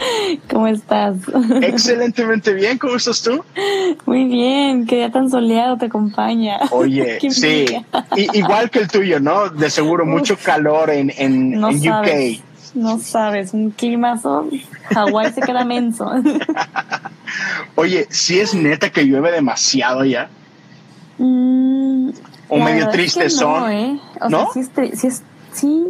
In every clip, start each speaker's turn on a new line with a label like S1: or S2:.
S1: ¿Cómo estás?
S2: Excelentemente bien, ¿cómo estás tú?
S1: Muy bien, qué día tan soleado te acompaña.
S2: Oye, sí, igual que el tuyo, ¿no? De seguro mucho calor en, en,
S1: no
S2: sabes,
S1: UK. No sabes, un climazo, Hawái se queda menso.
S2: Oye, ¿sí es neta que llueve demasiado ya?
S1: Mm,
S2: o medio triste son.
S1: No, ¿eh? O sea, sí, sí, es, sí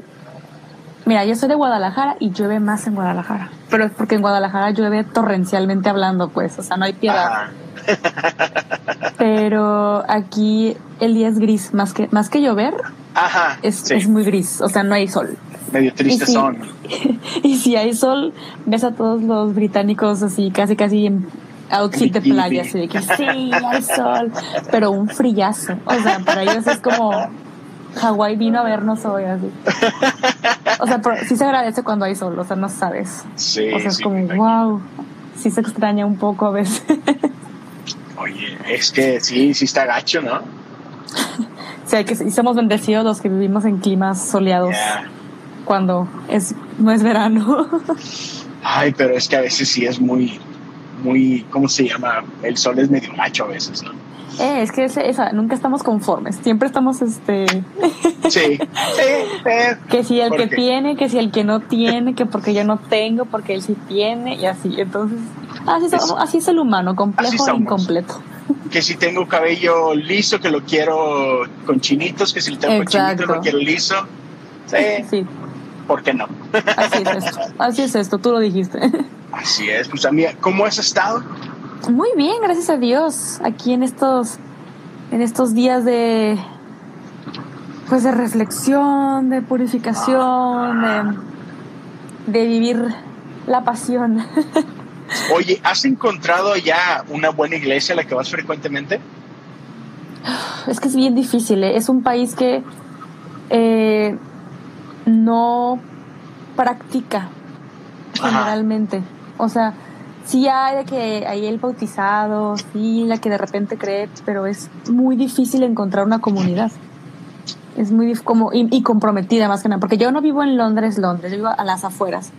S1: Mira, yo soy de Guadalajara y llueve más en Guadalajara. Pero es porque en Guadalajara llueve torrencialmente hablando, pues, o sea, no hay piedad. Pero aquí el día es gris, más que, más que llover,
S2: Ajá,
S1: es, es muy gris, o sea, no hay sol.
S2: Medio triste son.
S1: y si hay sol, ves a todos los británicos así, casi, casi en outfit de playa, así de que sí, hay sol, pero un frillazo. O sea, para ellos es como Hawái vino a vernos hoy, así. O sea, pero sí se agradece cuando hay sol, o sea, no sabes.
S2: Sí.
S1: O sea, es como, wow, sí se extraña un poco a veces.
S2: Oye, es que sí, sí está gacho, ¿no?
S1: sí, que sí somos bendecidos los que vivimos en climas soleados cuando es, no es verano.
S2: Ay, pero es que a veces sí es muy, muy, ¿cómo se llama? El sol es medio macho a veces, ¿no?
S1: Eh, es que esa, nunca estamos conformes, siempre estamos este...
S2: Sí, sí,
S1: Que si el que tiene, que si el que no tiene, que porque yo no tengo, porque él sí tiene, y así. Entonces, así, es, así es el humano, complejo e incompleto.
S2: Que si tengo cabello liso, que lo quiero con chinitos, que si tengo chinitos, lo quiero liso. Sí. sí. ¿Por qué no?
S1: Así es esto, así es esto, tú lo dijiste.
S2: Así es, pues a mí, ¿cómo has estado?
S1: Muy bien, gracias a Dios. Aquí en estos, en estos días de, pues de reflexión, de purificación, de, de vivir la pasión.
S2: Oye, ¿has encontrado ya una buena iglesia a la que vas frecuentemente?
S1: Es que es bien difícil. ¿eh? Es un país que eh, no practica generalmente. O sea, sí hay de que hay el bautizado, sí, la que de repente cree, pero es muy difícil encontrar una comunidad. Es muy como y, comprometida más que nada, porque yo no vivo en Londres, Londres, yo vivo a las afueras.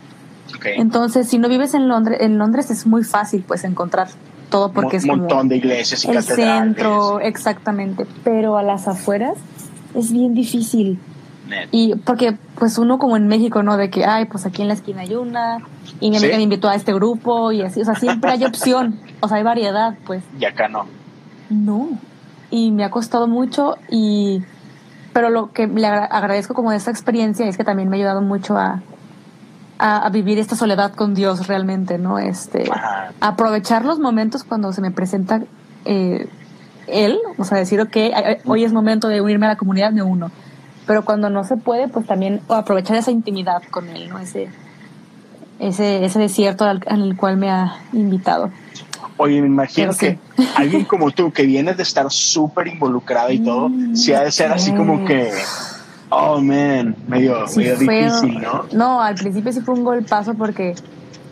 S1: Entonces, si no vives en Londres, en Londres es muy fácil pues encontrar todo porque es
S2: un montón de iglesias y
S1: el centro, exactamente, pero a las afueras es bien difícil. Y porque pues uno como en México, ¿no? De que, ay, pues aquí en la esquina hay una, y mi amiga me invitó a este grupo y así, o sea, siempre hay opción, o sea, hay variedad, pues.
S2: Y acá no.
S1: No. Y me ha costado mucho y pero lo que le agradezco como de esta experiencia es que también me ha ayudado mucho a, a, vivir esta soledad con Dios realmente, ¿no? Este, aprovechar los momentos cuando se me presenta eh, Él, o sea, decir, ok, hoy es momento de unirme a la comunidad, de uno pero cuando no se puede, pues también aprovechar esa intimidad con él, ¿no? Ese, ese, ese desierto al, el cual me ha invitado.
S2: Oye, me imagino que alguien como tú, que vienes de estar súper involucrado y todo, mm, si ha de ser así como que, oh, man, medio, medio difícil, ¿no?
S1: No, al principio sí fue un golpazo porque,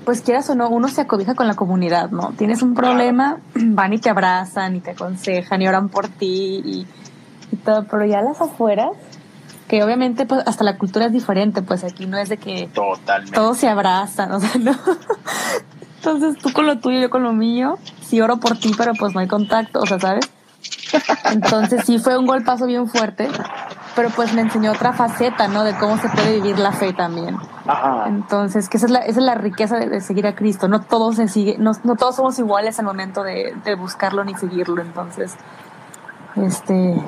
S1: pues quieras o no, uno se acobija con la comunidad, ¿no? Tienes un problema, van y te abrazan y te aconsejan y oran por ti y, y todo, pero ya las afueras que obviamente pues hasta la cultura es diferente, pues aquí no es de que todos se abrazan, o sea, no. Entonces tú con lo tuyo, yo con lo mío, sí oro por ti, pero pues no hay contacto, o sea, ¿sabes? Entonces sí fue un golpazo bien fuerte, pero pues me enseñó otra faceta, ¿no? De cómo se puede vivir la fe también. Entonces, que esa es la, esa es la riqueza de, seguir a Cristo. No todos se sigue, no, no todos somos iguales al momento de, de buscarlo ni seguirlo. Entonces, este,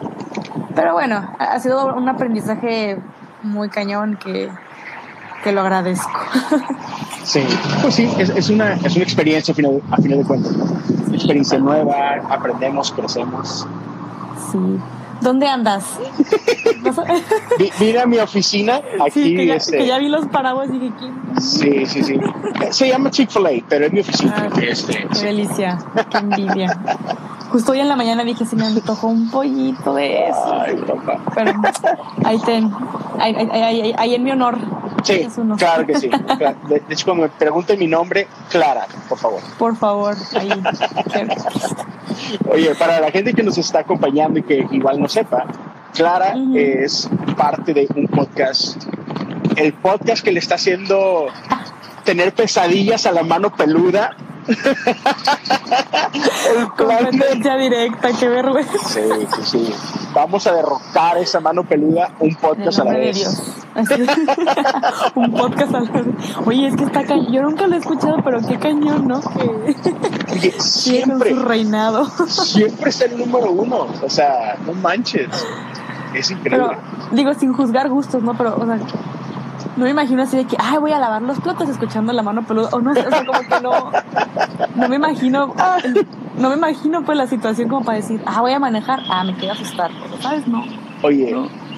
S1: pero bueno, ha sido un aprendizaje muy cañón que, que lo agradezco.
S2: Sí, pues sí, es, es, una, es una experiencia a final, a final de cuentas. Experiencia nueva, aprendemos, crecemos.
S1: Sí. ¿Dónde andas?
S2: Mira mi oficina aquí.
S1: Sí, que, ya, este, que ya vi los paraguas y dije, ¿quién?
S2: Sí, sí, sí. Se llama Chick-fil-A, pero es mi oficina.
S1: Ah, este, qué delicia, qué envidia. Justo hoy en la mañana dije, se me antojó un pollito de eso. Ay, papá. Pero ahí ten, ahí, ahí, ahí, en mi honor.
S2: Sí, claro que sí. De, hecho, cuando me pregunten mi nombre, Clara, por favor.
S1: Por favor, ahí.
S2: Oye, para la gente que nos está acompañando y que igual no sepa, Clara es parte de un podcast, el podcast que le está haciendo tener pesadillas a la mano peluda
S1: el Competencia directa, qué vergüenza.
S2: Sí, sí, sí. Vamos a derrocar esa mano peluda un podcast a la vez.
S1: un podcast a la vez. Oye, es que está cañón. Yo nunca lo he escuchado, pero qué cañón, ¿no? Que
S2: Oye, siempre.
S1: Su reinado.
S2: siempre es el número uno. O sea, no manches. Es increíble.
S1: digo, sin juzgar gustos, ¿no? Pero, o sea, no me imagino así de que, ay, voy a lavar los platos escuchando la mano peluda. O no, o sea, como que no, no me imagino, no me imagino pues la situación como para decir, ah, voy a manejar, ah, me quiero asustar, ¿sabes? No.
S2: Oye,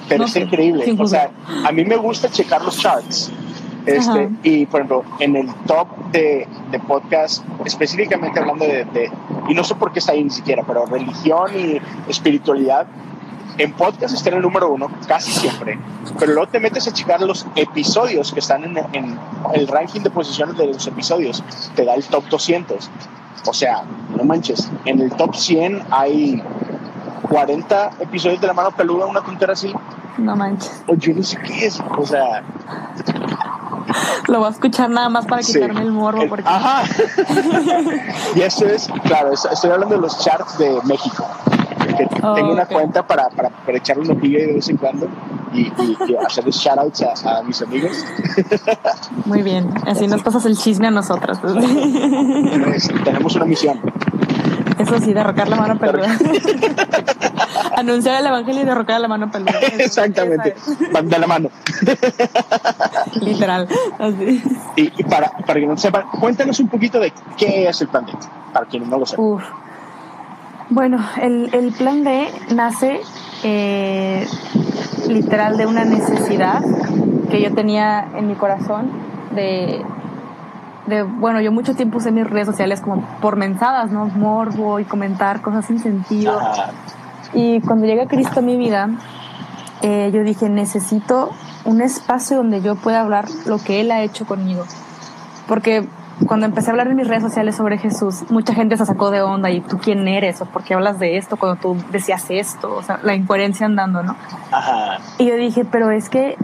S2: pero es increíble. O sea, a mí me gusta checar los charts. Este, y por ejemplo, en el top de, de podcast, específicamente hablando de, de, y no sé por qué está ahí ni siquiera, pero religión y espiritualidad, en podcast está en el número uno casi siempre, pero luego te metes a checar los episodios que están en, el ranking de posiciones de los episodios, te da el top 200. O sea, no manches, en el top 100 hay 40 episodios de La Mano Peluda, una tontera así.
S1: No manches.
S2: O yo no sé qué es, o sea...
S1: Lo voy a escuchar nada más para quitarme el morbo. Porque...
S2: Ajá. y eso es, claro, estoy hablando de los charts de México que tengo una cuenta para, para, para, echarle un ojillo de vez en cuando y, y, y hacerles shoutouts a, a, mis amigos.
S1: Muy bien, así nos pasas el chisme a nosotras.
S2: tenemos una misión.
S1: Eso sí, derrocar la mano peluda. Anunciar el evangelio y derrocar la mano peluda.
S2: Exactamente. De la mano.
S1: Literal. Así.
S2: Y, y, para, para que no sepan, cuéntanos un poquito de qué es el plan para quienes no lo sepan.
S1: Uf. Bueno, el, el plan B nace eh, literal de una necesidad que yo tenía en mi corazón de, de, bueno, yo mucho tiempo usé mis redes sociales como por mensadas, ¿no? Morbo y comentar cosas sin sentido. Y cuando llega Cristo a mi vida, eh, yo dije, necesito un espacio donde yo pueda hablar lo que Él ha hecho conmigo. Porque cuando empecé a hablar en mis redes sociales sobre Jesús, mucha gente se sacó de onda y tú quién eres o por qué hablas de esto cuando tú decías esto, o sea, la incoherencia andando, ¿no? Ajá. Y yo dije, pero es que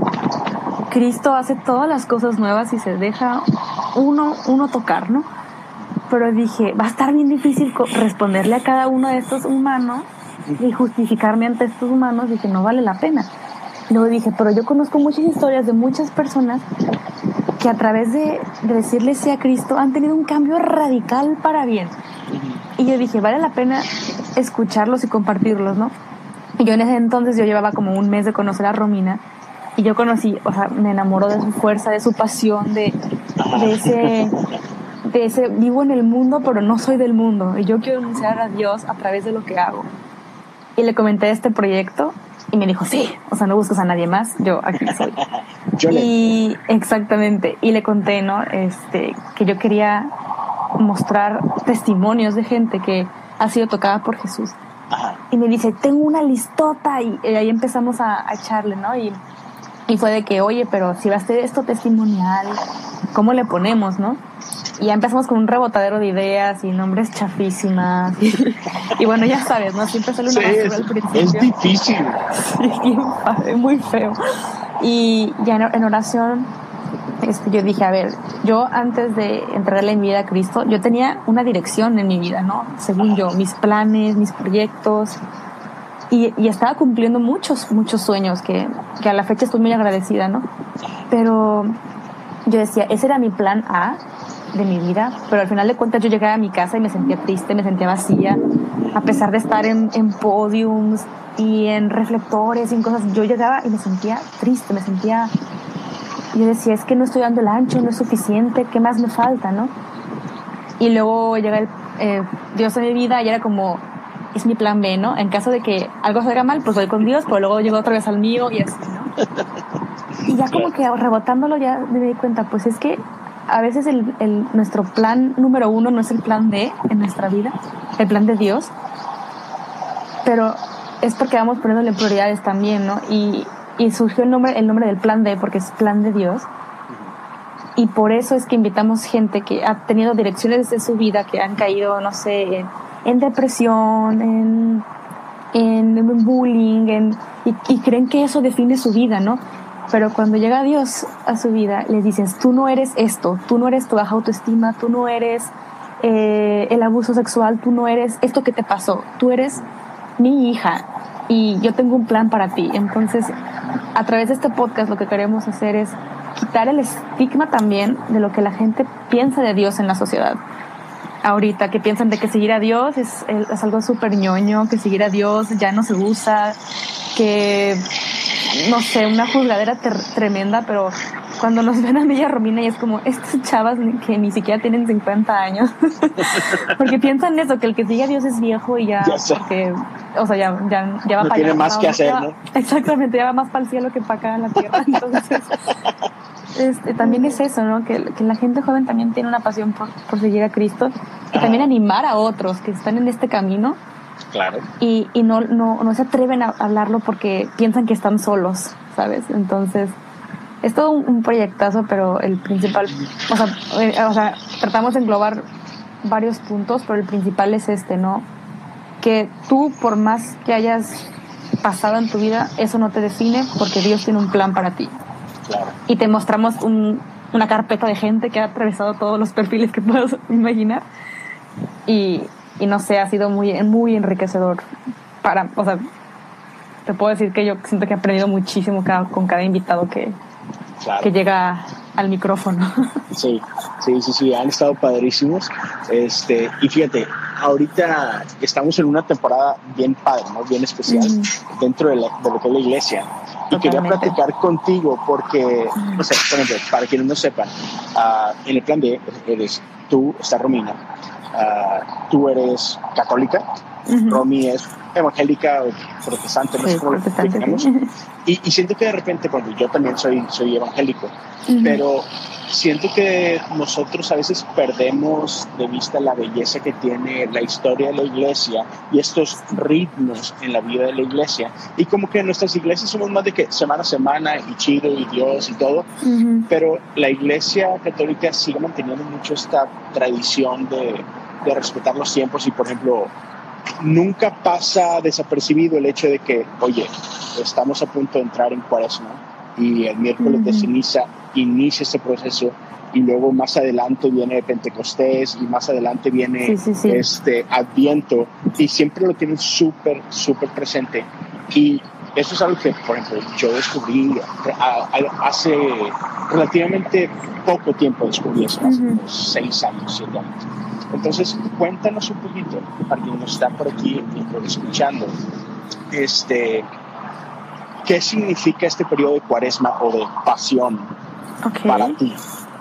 S1: Cristo hace todas las cosas nuevas y se deja uno, uno tocar, ¿no? Pero dije, va a estar bien difícil responderle a cada uno de estos humanos y justificarme ante estos humanos, dije, no vale la pena. Luego dije, pero yo conozco muchas historias de muchas personas que a través de, decirle sí a Cristo han tenido un cambio radical para bien. Y yo dije, vale la pena escucharlos y compartirlos, ¿no? Y yo en ese entonces yo llevaba como un mes de conocer a Romina y yo conocí, o sea, me enamoró de su fuerza, de su pasión, de, de ese de ese vivo en el mundo, pero no soy del mundo y yo quiero anunciar a Dios a través de lo que hago. Y le comenté este proyecto y me dijo, sí, o sea, no buscas a nadie más, yo aquí soy. y exactamente, y le conté, ¿no? Este, que yo quería mostrar testimonios de gente que ha sido tocada por Jesús. Y me dice, tengo una listota y, ahí empezamos a, a, echarle, ¿no? Y, y fue de que, oye, pero si va a ser esto testimonial, ¿cómo le ponemos, no? Y ya empezamos con un rebotadero de ideas y nombres chafísimas. Y, bueno, ya sabes, ¿no? Siempre sale una sí,
S2: es, al principio. Es difícil.
S1: Sí, muy feo. Y ya en oración, este, yo dije, a ver, yo antes de entregarle mi vida a Cristo, yo tenía una dirección en mi vida, ¿no? Según yo, mis planes, mis proyectos. Y, estaba cumpliendo muchos, muchos sueños que, que a la fecha estoy muy agradecida, ¿no? Pero yo decía, ese era mi plan A de mi vida, pero al final de cuentas yo llegaba a mi casa y me sentía triste, me sentía vacía, a pesar de estar en, en podiums y en reflectores y en cosas, yo llegaba y me sentía triste, me sentía, yo decía, es que no estoy dando el ancho, no es suficiente, ¿qué más me falta, no? Y luego llega el eh, Dios en mi vida y era como, es mi plan B, ¿no? En caso de que algo salga mal, pues voy con Dios, pero luego llego otra vez al mío y así, ¿no? Y ya como que rebotándolo ya me di cuenta, pues es que a veces el, nuestro plan número uno no es el plan D en nuestra vida, el plan de Dios, pero es porque vamos poniéndole prioridades también, ¿no? Y, y surgió el nombre, el nombre del plan D porque es plan de Dios. Y por eso es que invitamos gente que ha tenido direcciones de su vida que han caído, no sé, en, depresión, en, en, bullying, en, y, y, creen que eso define su vida, ¿no? Pero cuando llega Dios a su vida, le dices, tú no eres esto, tú no eres tu baja autoestima, tú no eres eh, el abuso sexual, tú no eres esto que te pasó, tú eres mi hija y yo tengo un plan para ti. Entonces, a través de este podcast lo que queremos hacer es quitar el estigma también de lo que la gente piensa de Dios en la sociedad. Ahorita que piensan de que seguir a Dios es, es algo súper ñoño, que seguir a Dios ya no se usa, que no sé, una juzgadera tremenda, pero cuando nos ven a mí y a Romina y es como, estas chavas que ni siquiera tienen 50 años, porque piensan eso, que el que sigue a Dios es viejo y ya, porque, o sea, ya, ya, ya va
S2: no
S1: para
S2: tiene más que hacer, ¿no?
S1: Exactamente, ya va más para el cielo que para acá en la tierra, entonces... Este, también es eso, ¿no? Que, que, la gente joven también tiene una pasión por, por seguir a Cristo y también animar a otros que están en este camino
S2: Claro.
S1: Y, y no, no, no se atreven a hablarlo porque piensan que están solos, ¿sabes? Entonces, es todo un, proyectazo, pero el principal, o sea, eh, o sea, tratamos de englobar varios puntos, pero el principal es este, ¿no? Que tú, por más que hayas pasado en tu vida, eso no te define porque Dios tiene un plan para ti.
S2: Claro.
S1: Y te mostramos un, una carpeta de gente que ha atravesado todos los perfiles que puedas imaginar. Y, y no sé, ha sido muy, muy enriquecedor para, o sea, te puedo decir que yo siento que he aprendido muchísimo con cada invitado que, que llega al micrófono.
S2: Sí, sí, sí, sí, han estado padrísimos. Este, y fíjate, ahorita estamos en una temporada bien padre, ¿no? bien especial dentro de, lo que es la iglesia. Y quería platicar contigo porque, no sé, por ejemplo, para quienes no sepan, uh, en el plan B eres tú, está Romina, uh, tú eres católica, Romy es evangélica o protestante, no sé cómo lo definimos. Y, y, siento que de repente, bueno, yo también soy, soy evangélico, pero siento que nosotros a veces perdemos de vista la belleza que tiene la historia de la iglesia y estos ritmos en la vida de la iglesia. Y como que en nuestras iglesias somos más de que semana a semana y chido y Dios y todo, pero la iglesia católica sigue manteniendo mucho esta tradición de, de respetar los tiempos y, por ejemplo, nunca pasa desapercibido el hecho de que, oye, estamos a punto de entrar en cuaresma y el miércoles de ceniza inicia este proceso y luego más adelante viene Pentecostés y más adelante viene este Adviento y siempre lo tienen súper, súper presente. Y eso es algo que, por ejemplo, yo descubrí hace relativamente poco tiempo, descubrí eso, hace unos seis años, siete años entonces, cuéntanos un poquito, para quien nos está por aquí escuchando, este, ¿qué significa este periodo de cuaresma o de pasión para ti?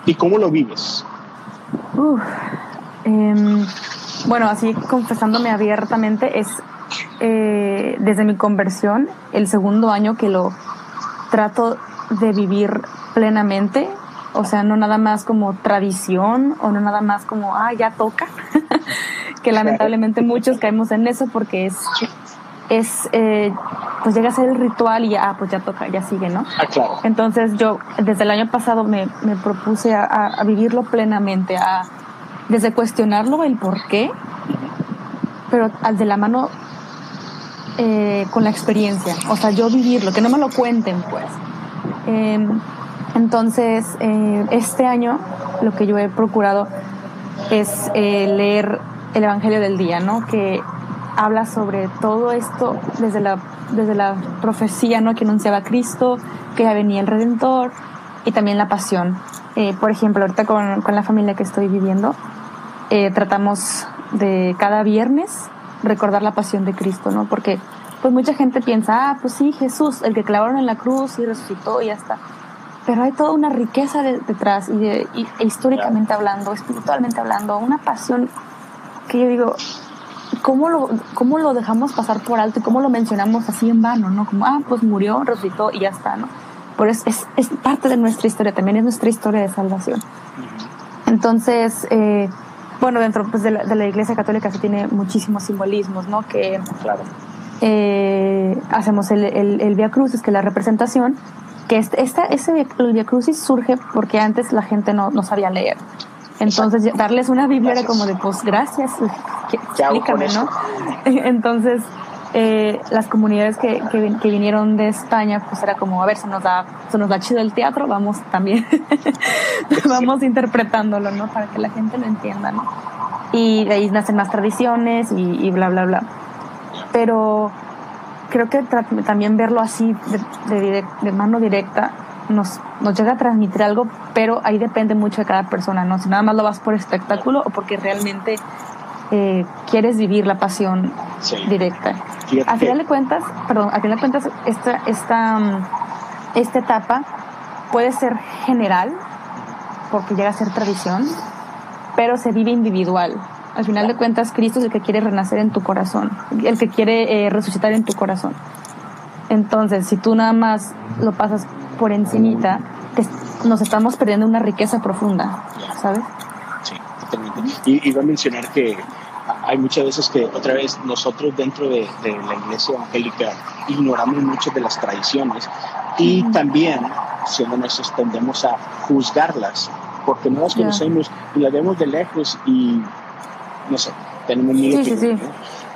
S2: ¿Y cómo lo vives?
S1: Em, bueno, así confesándome abiertamente, es eh, desde mi conversión el segundo año que lo trato de vivir plenamente o sea, no nada más como tradición o no nada más como, ah, ya toca, que lamentablemente muchos caemos en eso porque es, es eh, pues llega a ser el ritual y ya, ah, pues ya toca, ya sigue, ¿no?
S2: Ah, claro.
S1: Entonces yo desde el año pasado me, me propuse a, a, vivirlo plenamente, a desde cuestionarlo el por qué, pero al de la mano eh, con la experiencia, o sea, yo vivirlo, que no me lo cuenten, pues. Eh, entonces, eh, este año lo que yo he procurado es eh, leer el Evangelio del día, ¿no? Que habla sobre todo esto desde la, desde la profecía, ¿no? Que anunciaba Cristo, que ya venía el Redentor y también la pasión. Eh, por ejemplo, ahorita con, con, la familia que estoy viviendo, tratamos de cada viernes recordar la pasión de Cristo, ¿no? Porque pues mucha gente piensa, ah, pues sí, Jesús, el que clavaron en la cruz y resucitó y ya está pero hay toda una riqueza detrás y, e históricamente hablando, espiritualmente hablando, una pasión que yo digo, ¿cómo lo, ¿cómo lo dejamos pasar por alto y cómo lo mencionamos así en vano? ¿no? Como, ah, pues murió, resucitó y ya está, ¿no? Pero es, es, es, parte de nuestra historia, también es nuestra historia de salvación. Entonces, eh, bueno, dentro pues, de, la, de, la, Iglesia Católica se tiene muchísimos simbolismos, ¿no? Que,
S2: claro.
S1: eh, hacemos el, el, el Via Crucis, que es la representación, que esta, ese el Via Crucis surge porque antes la gente no, no sabía leer. Entonces, darles una Biblia era como de, pues, gracias, explícame, ¿no? Entonces, eh, las comunidades que, que, vinieron de España, pues era como, a ver, se nos da, se nos da chido el teatro, vamos también, vamos interpretándolo, ¿no? Para que la gente lo entienda, ¿no? Y de ahí nacen más tradiciones y, bla, bla, bla. Pero creo que también verlo así, de, de, mano directa, nos, nos llega a transmitir algo, pero ahí depende mucho de cada persona, ¿no? Si nada más lo vas por espectáculo o porque realmente eh, quieres vivir la pasión directa. A final de cuentas, perdón, a final de cuentas, esta, esta, mm, esta etapa puede ser general, porque llega a ser tradición, pero se vive individual. Al final de cuentas, Cristo es el que quiere renacer en tu corazón, el que quiere eh, resucitar en tu corazón. Entonces, si tú nada más lo pasas por encimita, nos estamos perdiendo una riqueza profunda, ¿sabes?
S2: Sí, totalmente. Y iba a mencionar que hay muchas veces que otra vez nosotros dentro de, la iglesia evangélica ignoramos muchas de las tradiciones y también, siendo nosotros, tendemos a juzgarlas porque no las conocemos y las vemos de lejos y no sé, tenemos miedo.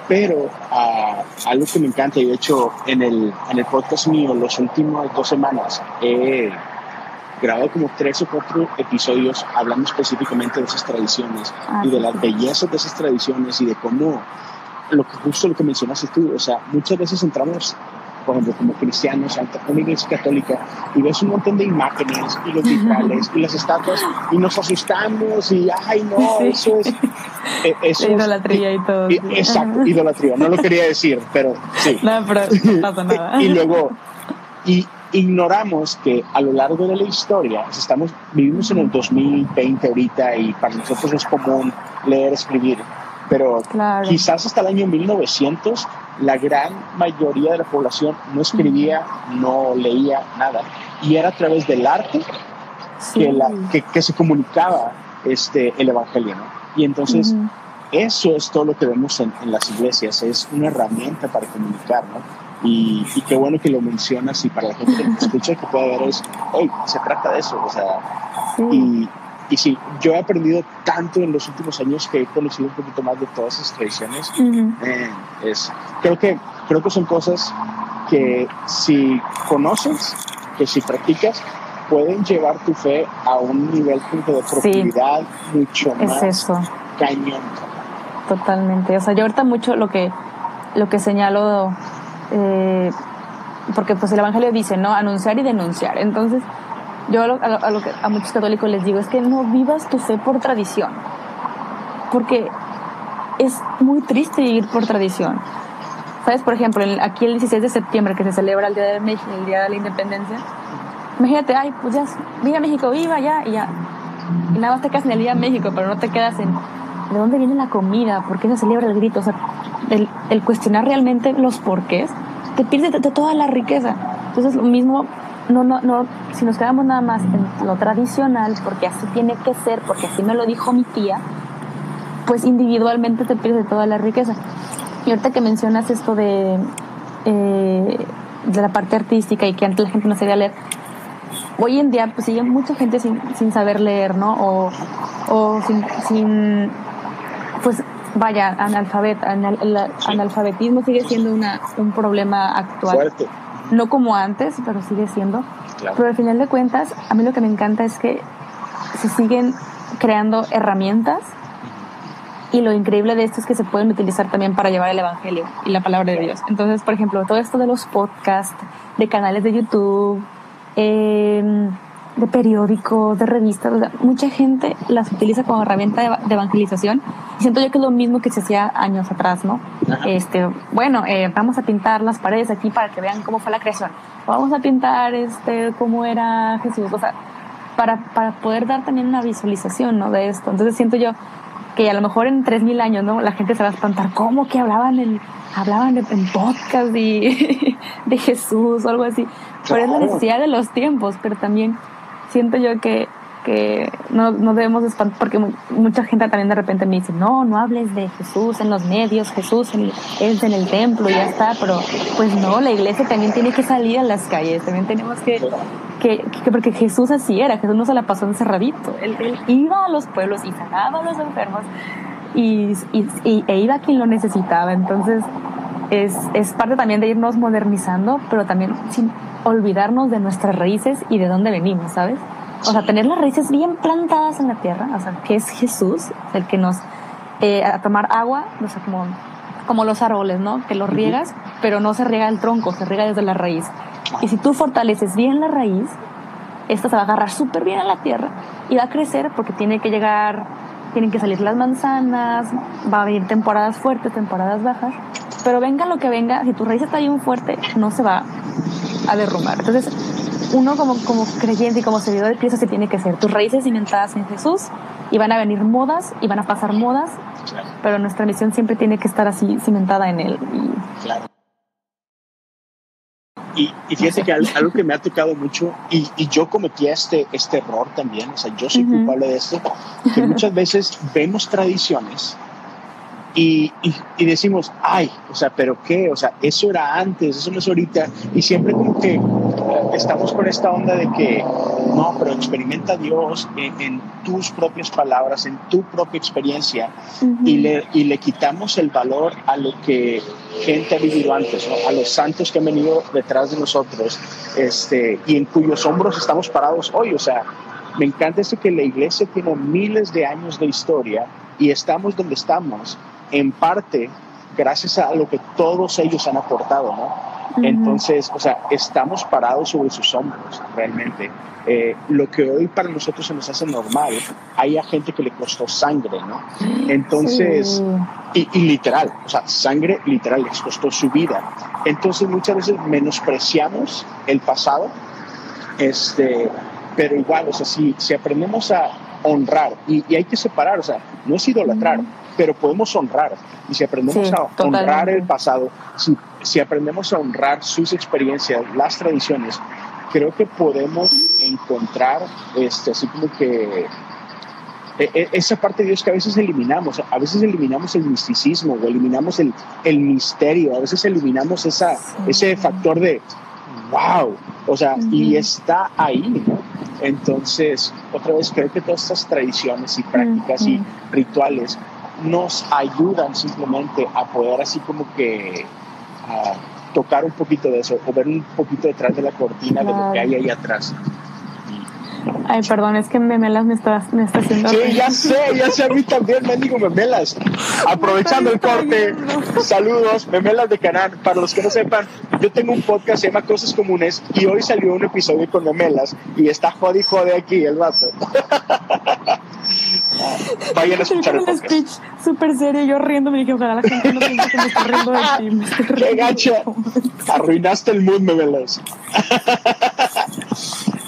S2: Pero uh, algo que me encanta, y de hecho en el, en el podcast mío, los últimos dos semanas, he grabado como tres o cuatro episodios hablando específicamente de esas tradiciones ah, y de las bellezas de esas tradiciones y de cómo, lo que justo lo que mencionaste tú, o sea, muchas veces entramos, por ejemplo, como cristianos, ante una iglesia católica y ves un montón de imágenes y los vitrales y las estatuas y nos asustamos y, ay, no, eso es...
S1: E, eso idolatría y, todo.
S2: exacto, idolatría, no lo quería decir, pero sí.
S1: No, pero no pasa nada.
S2: y luego, y, ignoramos que a lo largo de la historia, estamos, vivimos en el 2020 ahorita y para nosotros es común leer, escribir, pero quizás hasta el año 1900 la gran mayoría de la población no escribía, no leía nada y era a través del arte que, la, que, se comunicaba este, el Evangelio. Y entonces eso es todo lo que vemos en, en las iglesias, es una herramienta para comunicar. ¿no? Y, qué bueno que lo mencionas y para la gente que escucha que pueda ver es, hoy se trata de eso, o sea, y, y sí, yo he aprendido tanto en los últimos años que he conocido un poquito más de todas esas tradiciones. Eh, es, creo, que, creo que son cosas que si conoces, que si practicas, pueden llevar tu fe a un nivel de profundidad mucho más
S1: eso.
S2: cañón.
S1: Totalmente. O sea, yo ahorita mucho lo que, lo que señalo eh, porque pues el Evangelio dice, ¿no? Anunciar y denunciar. Entonces, yo a, lo, que a muchos católicos les digo es que no vivas tu fe por tradición, porque es muy triste vivir por tradición. ¿Sabes? Por ejemplo, aquí el 16 de septiembre, que se celebra el Día de México, el Día de la Independencia, imagínate, ay, pues ya, viva México, viva ya, y ya. Y nada más te quedas en el Día de México, pero no te quedas en de dónde viene la comida, por qué se celebra el grito. O sea, el, cuestionar realmente los porqués, te pierdes de, toda la riqueza. Entonces, lo mismo, no, no, no, si nos quedamos nada más en lo tradicional, porque así tiene que ser, porque así me lo dijo mi tía, pues individualmente te pierdes de toda la riqueza. Y ahorita que mencionas esto de, eh, de la parte artística y que antes la gente no sabía leer, hoy en día pues sigue mucha gente sin, sin saber leer, ¿no? O, o sin, sin, pues vaya, analfabet, el analfabetismo sigue siendo una, un problema actual. No como antes, pero sigue siendo. Pero al final de cuentas, a mí lo que me encanta es que se siguen creando herramientas y lo increíble de esto es que se pueden utilizar también para llevar el Evangelio y la palabra de Dios. Entonces, por ejemplo, todo esto de los podcasts, de canales de YouTube, eh, de periódicos, de revistas, mucha gente las utiliza como herramienta de, evangelización y siento yo que es lo mismo que se hacía años atrás, ¿no? Este, bueno, eh, vamos a pintar las paredes aquí para que vean cómo fue la creación, vamos a pintar este, cómo era Jesús, o sea, para, para poder dar también una visualización, ¿no? De esto. Entonces siento yo que a lo mejor en 3.000 años, ¿no? La gente se va a espantar, ¿cómo que hablaban en, hablaban en podcast y de Jesús o algo así? Pero es la necesidad de los tiempos, pero también siento yo que que no, no debemos espantar, porque mucha gente también de repente me dice, no, no hables de Jesús en los medios, Jesús es en el templo y ya está, pero pues no, la iglesia también tiene que salir a las calles, también tenemos que, que, porque Jesús así era, Jesús no se la pasó encerradito, él, él iba a los pueblos y sanaba a los enfermos y, y, e iba a quien lo necesitaba, entonces es, es parte también de irnos modernizando, pero también sin olvidarnos de nuestras raíces y de dónde venimos, ¿sabes? O sea, tener las raíces bien plantadas en la tierra, o sea, que es Jesús, el que nos, eh, a tomar agua, o sea, como, como los árboles, ¿no? Que los riegas, pero no se riega el tronco, se riega desde la raíz. Y si tú fortaleces bien la raíz, esta se va a agarrar súper bien a la tierra y va a crecer porque tiene que llegar, tienen que salir las manzanas, va a venir temporadas fuertes, temporadas bajas, pero venga lo que venga, si tu raíz está bien fuerte, no se va a derrumbar. Entonces, uno como, como creyente y como seguidor de Cristo se tiene que ser tus raíces cimentadas en Jesús y van a venir modas y van a pasar modas, pero nuestra misión siempre tiene que estar así cimentada en Él. Y, claro.
S2: Y, fíjate que algo que me ha tocado mucho, y, y, yo cometí este, este error también, o sea, yo soy culpable de esto, que muchas veces vemos tradiciones y, y, decimos, ay, o sea, pero qué, o sea, eso era antes, eso no es ahorita, y siempre como que estamos con esta onda de que, no, pero experimenta a Dios en, tus propias palabras, en tu propia experiencia, y, le, y le quitamos el valor a lo que gente ha vivido antes, a los santos que han venido detrás de nosotros, este, y en cuyos hombros estamos parados hoy, o sea, me encanta eso que la iglesia tiene miles de años de historia y estamos donde estamos en parte gracias a lo que todos ellos han aportado, ¿no? Entonces, o sea, estamos parados sobre sus hombros, realmente. Eh, lo que hoy para nosotros se nos hace normal, hay a gente que le costó sangre, ¿no? Entonces, y, y, literal, o sea, sangre literal les costó su vida. Entonces, muchas veces menospreciamos el pasado, este, pero igual, o sea, si, si aprendemos a honrar, y, y hay que separar, o sea, no es idolatrar, pero podemos honrar. Y si aprendemos a honrar el pasado, si, si aprendemos a honrar sus experiencias, las tradiciones, creo que podemos encontrar este, así como que e, e, esa parte de Dios que a veces eliminamos, a veces eliminamos el misticismo o eliminamos el, el misterio, a veces eliminamos esa, ese factor de wow, o sea, y está ahí, Entonces, otra vez creo que todas estas tradiciones y prácticas y rituales nos ayudan simplemente a poder así como que tocar un poquito de eso o ver un poquito detrás de la cortina de lo que hay ahí atrás.
S1: Ay, perdón, es que Memelas me está, me está haciendo.
S2: Sí, ya sé, ya sé, a mí también me digo Memelas. Aprovechando el corte, saludos, Memelas de Canal. Para los que no sepan, yo tengo un podcast se llama Cosas Comunes y hoy salió un episodio con Memelas y está jode jode aquí el vato. Vayan a escuchar el podcast. speech
S1: súper serio, yo riendo, me dije, ojalá la gente no piense que me estoy riendo de ti. Me estoy riendo
S2: ¡Qué gacha! Arruinaste el mood, Memelas.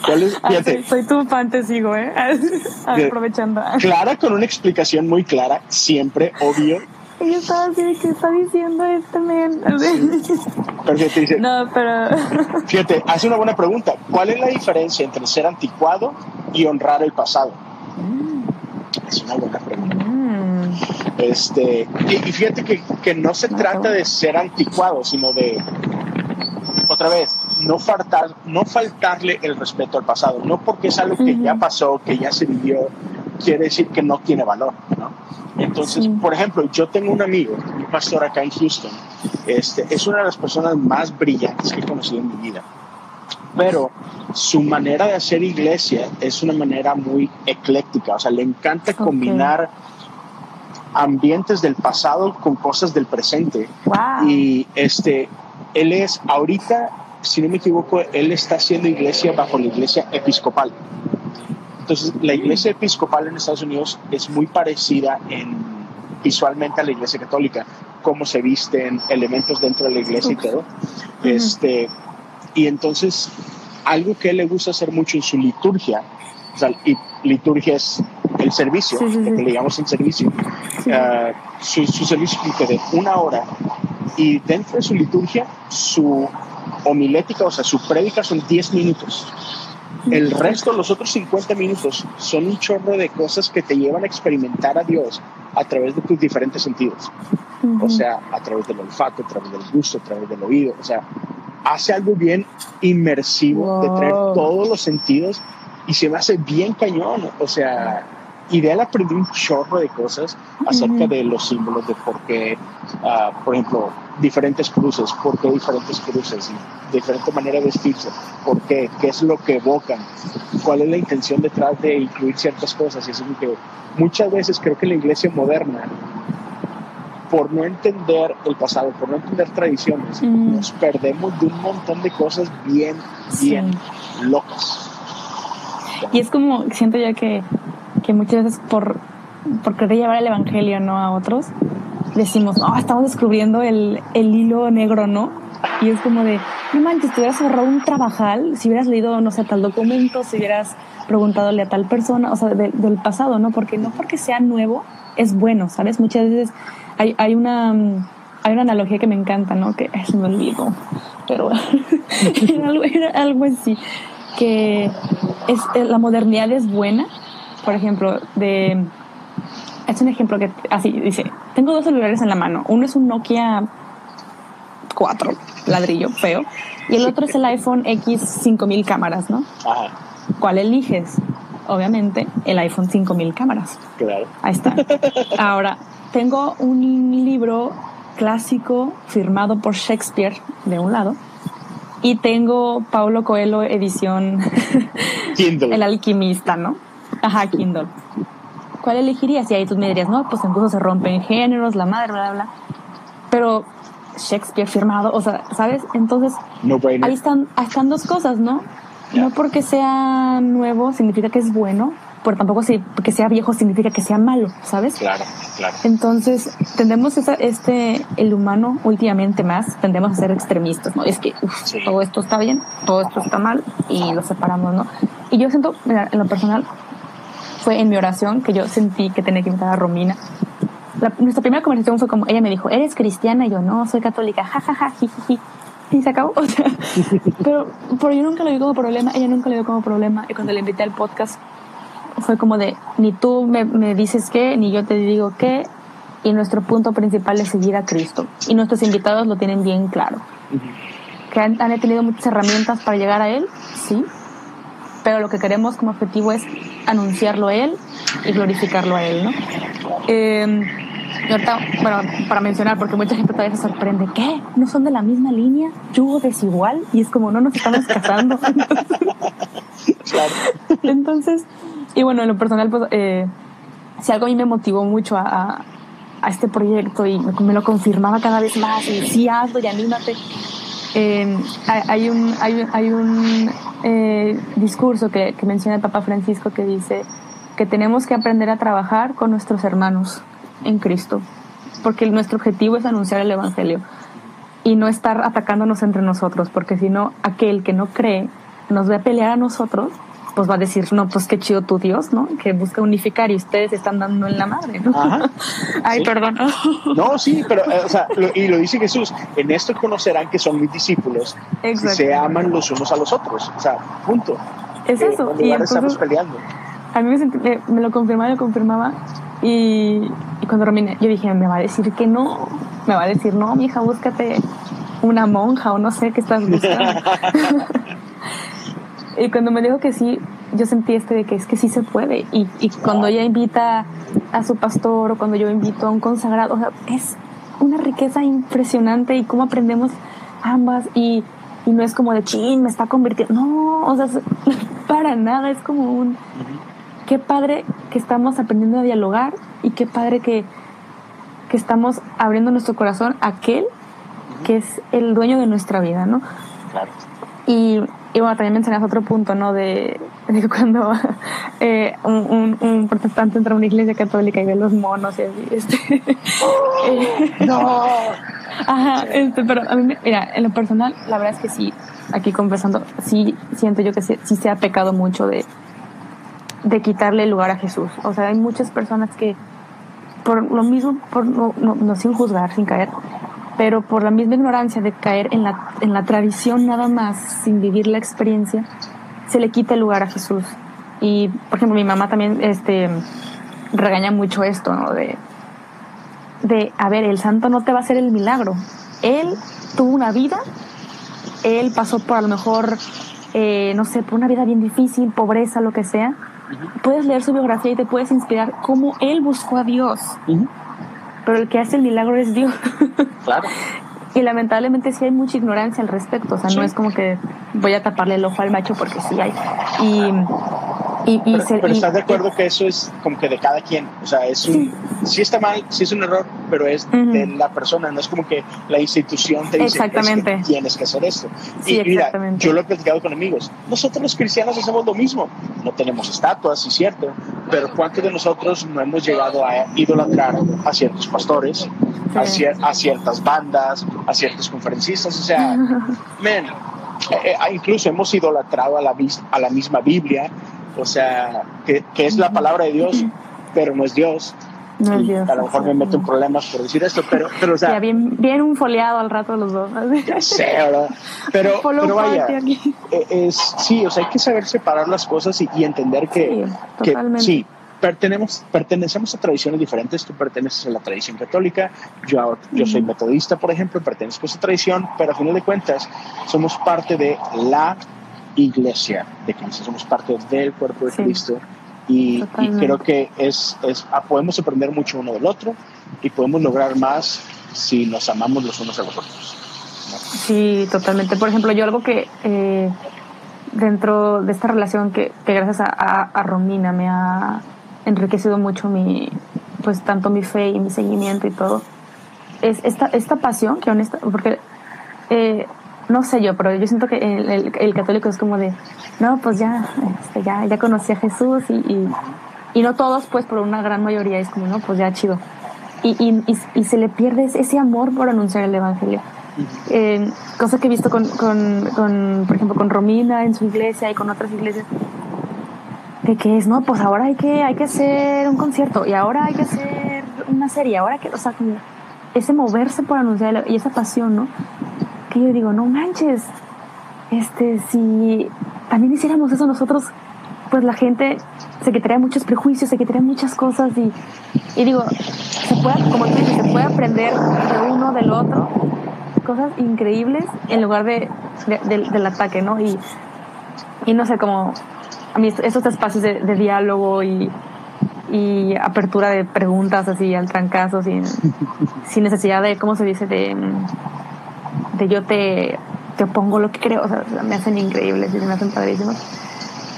S1: ¿Cuál es? Ah, soy, soy, tu fan, te sigo, ¿eh? Aprovechando.
S2: Clara, con una explicación muy clara, siempre, obvio.
S1: Yo estaba así de que está diciendo este men.
S2: Perfecto, dice.
S1: No, pero.
S2: Fíjate, hace una buena pregunta. ¿Cuál es la diferencia entre ser anticuado y honrar el pasado? Mm. Es una buena pregunta. Mm. Este, y, fíjate que, que no se trata de ser anticuado, sino de, otra vez, no, faltar, no faltarle el respeto al pasado. No porque es algo que ya pasó, que ya se vivió, quiere decir que no tiene valor. ¿no? Entonces, por ejemplo, yo tengo un amigo, un pastor acá en Houston, este, es una de las personas más brillantes que he conocido en mi vida. Pero su manera de hacer iglesia es una manera muy ecléctica, o sea, le encanta combinar ambientes del pasado con cosas del presente. Y este, él es ahorita si no me equivoco, él está haciendo iglesia bajo la iglesia episcopal. Entonces, la iglesia episcopal en Estados Unidos es muy parecida en, visualmente a la iglesia católica, cómo se visten, elementos dentro de la iglesia y todo. Este, y entonces, algo que él le gusta hacer mucho en su liturgia, o sea, y liturgia es el servicio, lo que le llamamos el servicio, uh, su, su servicio de una hora y dentro de su liturgia, su homilética, o sea, su prédica son 10 minutos. El resto, los otros 50 minutos, son un chorro de cosas que te llevan a experimentar a Dios a través de tus diferentes sentidos. O sea, a través del olfato, a través del gusto, a través del oído. O sea, hace algo bien inmersivo de traer todos los sentidos y se me hace bien cañón. O sea, y de él aprendí un chorro de cosas acerca de los símbolos, de por qué, ah, por ejemplo, diferentes cruces, por qué diferentes cruces, y diferente manera de vestirse, por qué, qué es lo que evocan, cuál es la intención detrás de incluir ciertas cosas. Y es que muchas veces creo que la iglesia moderna, por no entender el pasado, por no entender tradiciones, nos perdemos de un montón de cosas bien, bien locas.
S1: Y es como, siento ya que que muchas veces por, por querer llevar el evangelio ¿no? a otros, decimos, no, estamos descubriendo el, el hilo negro, ¿no? Y es como de, no manches, te hubieras ahorrado un trabajal si hubieras leído, no sé, tal documento, si hubieras preguntadole a tal persona, o sea, del pasado, ¿no? Porque no porque sea nuevo es bueno, ¿sabes? Muchas veces hay, hay una hay una analogía que me encanta, ¿no? Que es me olvido, pero era, algo, era algo así, que es, la modernidad es buena por ejemplo, de... Es un ejemplo que así dice, tengo dos celulares en la mano. Uno es un Nokia 4, ladrillo, feo. Y el otro es el iPhone X 5000 cámaras, ¿no? Ajá. ¿Cuál eliges? Obviamente el iPhone 5000 cámaras.
S2: Claro.
S1: Ahí está. Ahora, tengo un libro clásico firmado por Shakespeare de un lado y tengo Paulo Coelho edición El alquimista, ¿no? Ajá, Kindle. ¿Cuál elegirías? Y ahí tú me dirías, no, pues incluso se rompen géneros, la madre, bla, bla, Pero Shakespeare firmado, o sea, ¿sabes? Entonces, ahí están, ahí están dos cosas, ¿no? No porque sea nuevo significa que es bueno, pero tampoco si porque sea viejo significa que sea malo, ¿sabes?
S2: Claro, claro.
S1: Entonces, tendemos esa, este, el humano últimamente más, tendemos a ser extremistas, ¿no? Es que todo esto está bien, todo esto está mal y lo separamos, ¿no? Y yo siento, mira, en lo personal, fue en mi oración que yo sentí que tenía que invitar a Romina. nuestra primera conversación fue como, ella me dijo, ¿eres cristiana? Y yo, no, soy católica, jajaja, jiji. Y se acabó. O sea, pero, pero yo nunca lo vi como problema, ella nunca lo vio como problema. Y cuando le invité al podcast, fue como de, ni tú me, me dices qué, ni yo te digo qué. Y nuestro punto principal es seguir a Cristo. Y nuestros invitados lo tienen bien claro. Que han, han tenido muchas herramientas para llegar a Él, sí, pero lo que queremos como objetivo es anunciarlo a Él y glorificarlo a Él, ¿no? Eh, ahorita, bueno, para mencionar, porque mucha gente todavía se sorprende, ¿qué? ¿No son de la misma línea? ¿Yugo desigual? Y es como, no nos estamos casando. Entonces, y bueno, en lo personal, pues, eh, si algo a mí me motivó mucho a, a, este proyecto y me, lo confirmaba cada vez más, y sí, hazlo y anímate. Eh, hay un, hay, hay un eh, discurso que, que, menciona el Papa Francisco que dice que tenemos que aprender a trabajar con nuestros hermanos en Cristo, porque nuestro objetivo es anunciar el Evangelio y no estar atacándonos entre nosotros, porque si no, aquel que no cree nos va a pelear a nosotros pues va a decir, no, pues qué chido tu Dios, ¿no? Que busca unificar y ustedes están dando en la madre, ¿no? Ay, perdón.
S2: no, sí, pero, eh, o sea, y lo dice Jesús, en esto conocerán que son mis discípulos, y se aman los unos a los otros, o sea, punto.
S1: Es eh, eso.
S2: y estamos peleando.
S1: A mí me, me, lo confirmaba, lo confirmaba, y, y cuando Romina, yo dije, me va a decir que no, me va a decir, no, mi hija, búscate una monja o no sé qué estás buscando. Y cuando me dijo que sí, yo sentí este de que es que sí se puede. Y, y cuando ella invita a su pastor o cuando yo invito a un consagrado, o sea, es una riqueza impresionante y cómo aprendemos ambas y, y no es como de chin, me está convirtiendo. No, o sea, para nada, es como un. Qué padre que estamos aprendiendo a dialogar y qué padre que, que estamos abriendo nuestro corazón a aquel que es el dueño de nuestra vida, ¿no? Claro. Y y bueno, también mencionas otro punto, ¿no? De, de cuando eh, un, un, protestante entra a una iglesia católica y ve los monos y así. Este,
S2: ¡No!
S1: Ajá, este, pero a mí, mira, en lo personal, la verdad es que sí, aquí confesando, sí siento yo que sí, se ha pecado mucho de, de quitarle el lugar a Jesús. O sea, hay muchas personas que, por lo mismo, por no, no, no sin juzgar, sin caer, pero por la misma ignorancia de caer en la, en la tradición nada más, sin vivir la experiencia, se le quita el lugar a Jesús. Y, por ejemplo, mi mamá también este, regaña mucho esto, ¿no? De, de, a ver, el santo no te va a hacer el milagro. Él tuvo una vida, él pasó por a lo mejor, eh, no sé, por una vida bien difícil, pobreza, lo que sea. Puedes leer su biografía y te puedes inspirar cómo él buscó a Dios. Pero el que hace el milagro es Dios.
S2: Claro.
S1: Y lamentablemente sí hay mucha ignorancia al respecto. O sea, no es como que voy a taparle el ojo al macho porque sí hay. Y
S2: y, pero, estás de acuerdo que eso es como que de cada quien, o sea, es un, sí, está mal, sí es un error, pero es de la persona, no es como que la institución te dice que tienes que hacer esto. y mira, yo lo he platicado con amigos, nosotros los cristianos hacemos lo mismo, no tenemos estatuas, sí cierto, pero ¿cuántos de nosotros no hemos llegado a idolatrar a ciertos pastores, a, a, ciertas bandas, a ciertos conferencistas? O sea, men, eh, eh, incluso hemos idolatrado a la, a la misma Biblia, o sea, que, es la palabra de Dios, pero no es Dios. No es Dios. A lo mejor me meto en problemas por decir esto, pero, pero o sea.
S1: Ya bien, bien un foliado al rato los dos.
S2: Ya sé, ¿verdad? Pero, pero vaya, eh, es, sí, o sea, hay que saber separar las cosas y, entender que, sí, que sí, pertenecemos a tradiciones diferentes. Tú perteneces a la tradición católica, yo, yo soy metodista, por ejemplo, pertenezco a esa tradición, pero a final de cuentas somos parte de la iglesia de Cristo, somos parte del cuerpo de Cristo y, creo que es, es, ah, podemos aprender mucho uno del otro y podemos lograr más si nos amamos los unos a los otros.
S1: Sí, totalmente. Por ejemplo, yo algo que eh, dentro de esta relación que, que gracias a, a, Romina me ha enriquecido mucho mi, pues tanto mi fe y mi seguimiento y todo, es esta, esta pasión que honesta, porque eh, no sé yo, pero yo siento que el, católico es como de, no, pues ya, este, ya, ya conocí a Jesús y, y, no todos, pues, por una gran mayoría es como, no, pues ya chido. Y, y, y se le pierde ese amor por anunciar el Evangelio. Eh, cosa que he visto con, con, con, por ejemplo, con Romina en su iglesia y con otras iglesias, de que es, no, pues ahora hay que, hay que hacer un concierto y ahora hay que hacer una serie, ahora que, o sea, como ese moverse por anunciar y esa pasión, ¿no? Yo digo, no manches, este, si también hiciéramos eso nosotros, pues la gente se quitaría muchos prejuicios, se quitaría muchas cosas y, y digo, se puede, como tú dices, se puede aprender de uno del otro cosas increíbles en lugar de, del ataque, ¿no? Y, y no sé, como a mí estos espacios de, diálogo y, y apertura de preguntas así al trancazo sin, sin necesidad de, ¿cómo se dice? De de yo te, te opongo lo que creo, o sea, me hacen increíbles y me hacen padrísimos.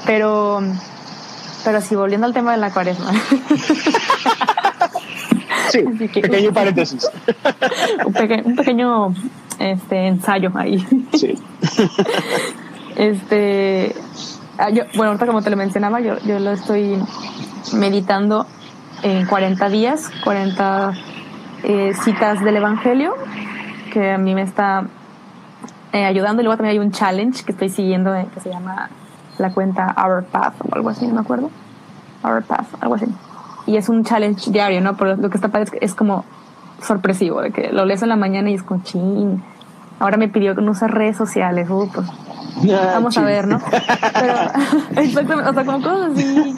S1: Pero, pero sí, volviendo al tema de la cuaresma.
S2: Sí, pequeño paréntesis.
S1: un, un, pequeño este, ensayo ahí. Sí. Este, ah, yo, bueno, ahorita como te lo mencionaba, yo, yo lo estoy meditando en 40 días, 40 eh, citas del Evangelio que a mí me está eh, ayudando. Y luego también hay un challenge que estoy siguiendo eh, que se llama la cuenta Our Path o algo así, no me acuerdo. Our Path, algo así. Y es un challenge diario, ¿no? Pero lo que está padre es, que es como sorpresivo, de que lo lees en la mañana y es como ching. Ahora me pidió que no use redes sociales, uh, pues vamos a ver, ¿no? Pero, exactamente, o sea, como cosas así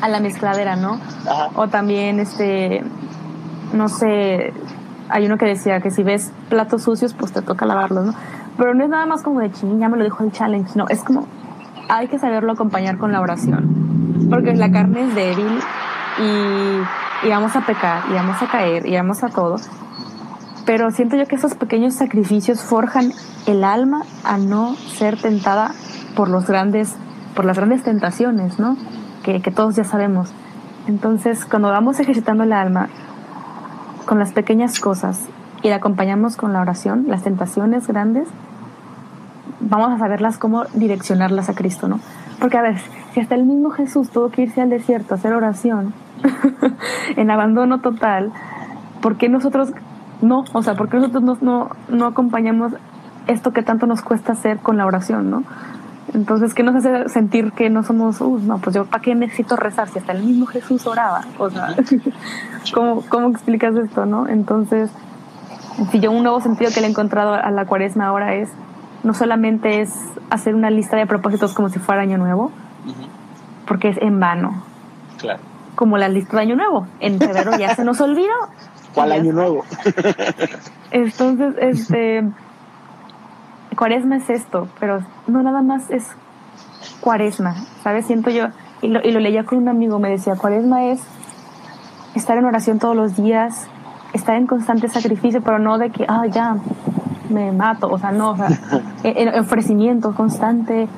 S1: a la mezcladera, ¿no? O también, este, no sé, hay uno que decía que si ves platos sucios, pues te toca lavarlos, ¿no? Pero no es nada más como de ching, ya me lo dijo el challenge, no, es como hay que saberlo acompañar con la oración, porque la carne es débil y, vamos a pecar, y vamos a caer, y vamos a todo. Pero siento yo que esos pequeños sacrificios forjan el alma a no ser tentada por los grandes, por las grandes tentaciones, ¿no? Que todos ya sabemos. Entonces, cuando vamos ejercitando el alma, con las pequeñas cosas y la acompañamos con la oración, las tentaciones grandes, vamos a saberlas cómo direccionarlas a Cristo, ¿no? Porque a ver, si hasta el mismo Jesús tuvo que irse al desierto a hacer oración en abandono total, ¿por qué nosotros no? O sea, ¿por qué nosotros no, no, no acompañamos esto que tanto nos cuesta hacer con la oración, ¿no? Entonces, ¿qué nos hace sentir que no somos, uh, no, pues yo, ¿para qué necesito rezar si hasta el mismo Jesús oraba? O sea, ¿cómo, ¿cómo explicas esto, no? Entonces, si yo un nuevo sentido que le he encontrado a la cuaresma ahora es no solamente es hacer una lista de propósitos como si fuera año nuevo, porque es en vano.
S2: Claro.
S1: Como la lista de año nuevo. En febrero ya se nos olvidó.
S2: ¿Cuál año nuevo?
S1: Entonces, este. Cuaresma es esto, pero no nada más es cuaresma, ¿sabes? Siento yo, y lo, y lo leía con un amigo, me decía, cuaresma es estar en oración todos los días, estar en constante sacrificio, pero no de que, ah, ya, me mato, o sea, no, o sea, en, ofrecimiento constante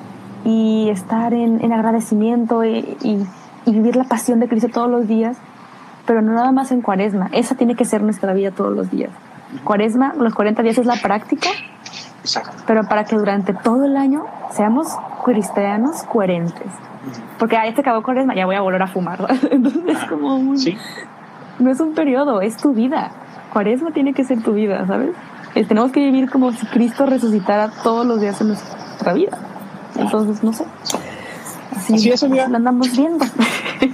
S1: y estar en, en agradecimiento y, y, vivir la pasión de Cristo todos los días, pero no nada más en cuaresma, esa tiene que ser nuestra vida todos los días. Cuaresma, los 40 días es la práctica, pero para que durante todo el año seamos cristianos coherentes. Porque ahí te acabó cuaresma, ya voy a volver a fumar. Entonces es como un, No es un periodo, es tu vida. Cuaresma tiene que ser tu vida, ¿sabes? Eh, tenemos que vivir como si Cristo resucitara todos los días en nuestra vida. Entonces, no sé. Así,
S2: es, amiga.
S1: Lo andamos viendo.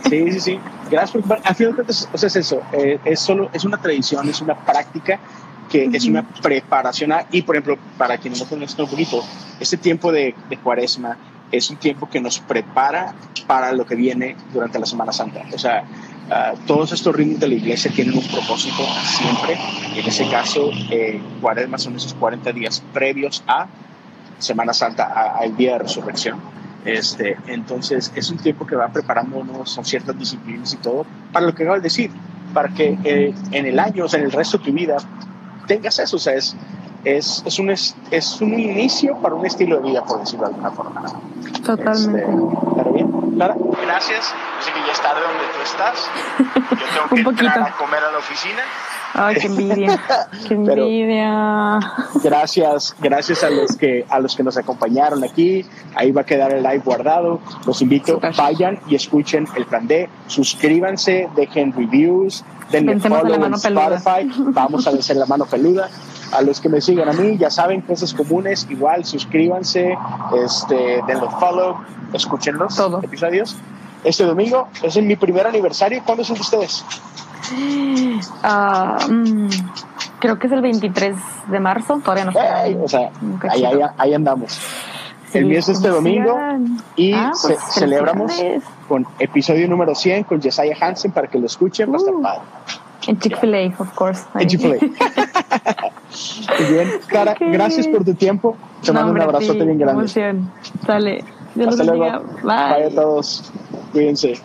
S2: Sí, sí, sí. Gracias por... A fin de cuentas, o sea, es eso. Eh, es solo, es una tradición, es una práctica que es una preparación y por ejemplo para quienes no conocen un poquito este tiempo de, de, cuaresma es un tiempo que nos prepara para lo que viene durante la Semana Santa. O sea uh, todos estos ritmos de la iglesia tienen un propósito siempre. En ese caso eh, cuaresma son esos 40 días previos a Semana Santa al día de resurrección. Este, entonces es un tiempo que va preparándonos, son ciertas disciplinas y todo, para lo que acabo de decir, para que eh, en el año, o sea, en el resto de tu vida, tengas eso, o sea, es, es, es, un, es, un inicio para un estilo de vida, por decirlo de alguna forma.
S1: Totalmente.
S2: Este, bien? Clara, gracias. Yo sé que ya es tarde donde tú estás. Yo tengo que entrar a comer a la oficina.
S1: Ay, qué envidia. qué envidia.
S2: gracias, gracias a los que a los que nos acompañaron aquí. Ahí va a quedar el live guardado. Los invito, vayan y escuchen el plan D. Suscríbanse, dejen reviews, denle follow en Spotify. Vamos a hacer la mano peluda. A los que me siguen a mí, ya saben, cosas comunes, igual suscríbanse, este, denle follow, escuchen los episodios. Este domingo es mi primer aniversario. ¿Cuándo son ustedes?
S1: Mm, creo que es el 23 de marzo, todavía no
S2: sé. o sea, ahí, ahí, andamos. el mío es este domingo y ah, pues celebramos con episodio número 100 con Jesiah Hansen para que lo escuchen.
S1: Uh, En Chick-fil-A, of course.
S2: En Chick-fil-A. Bien. Cara, gracias por tu tiempo. Te mando un abrazote bien grande.
S1: Dale.
S2: Hasta luego. Bye. Bye a todos. Cuídense.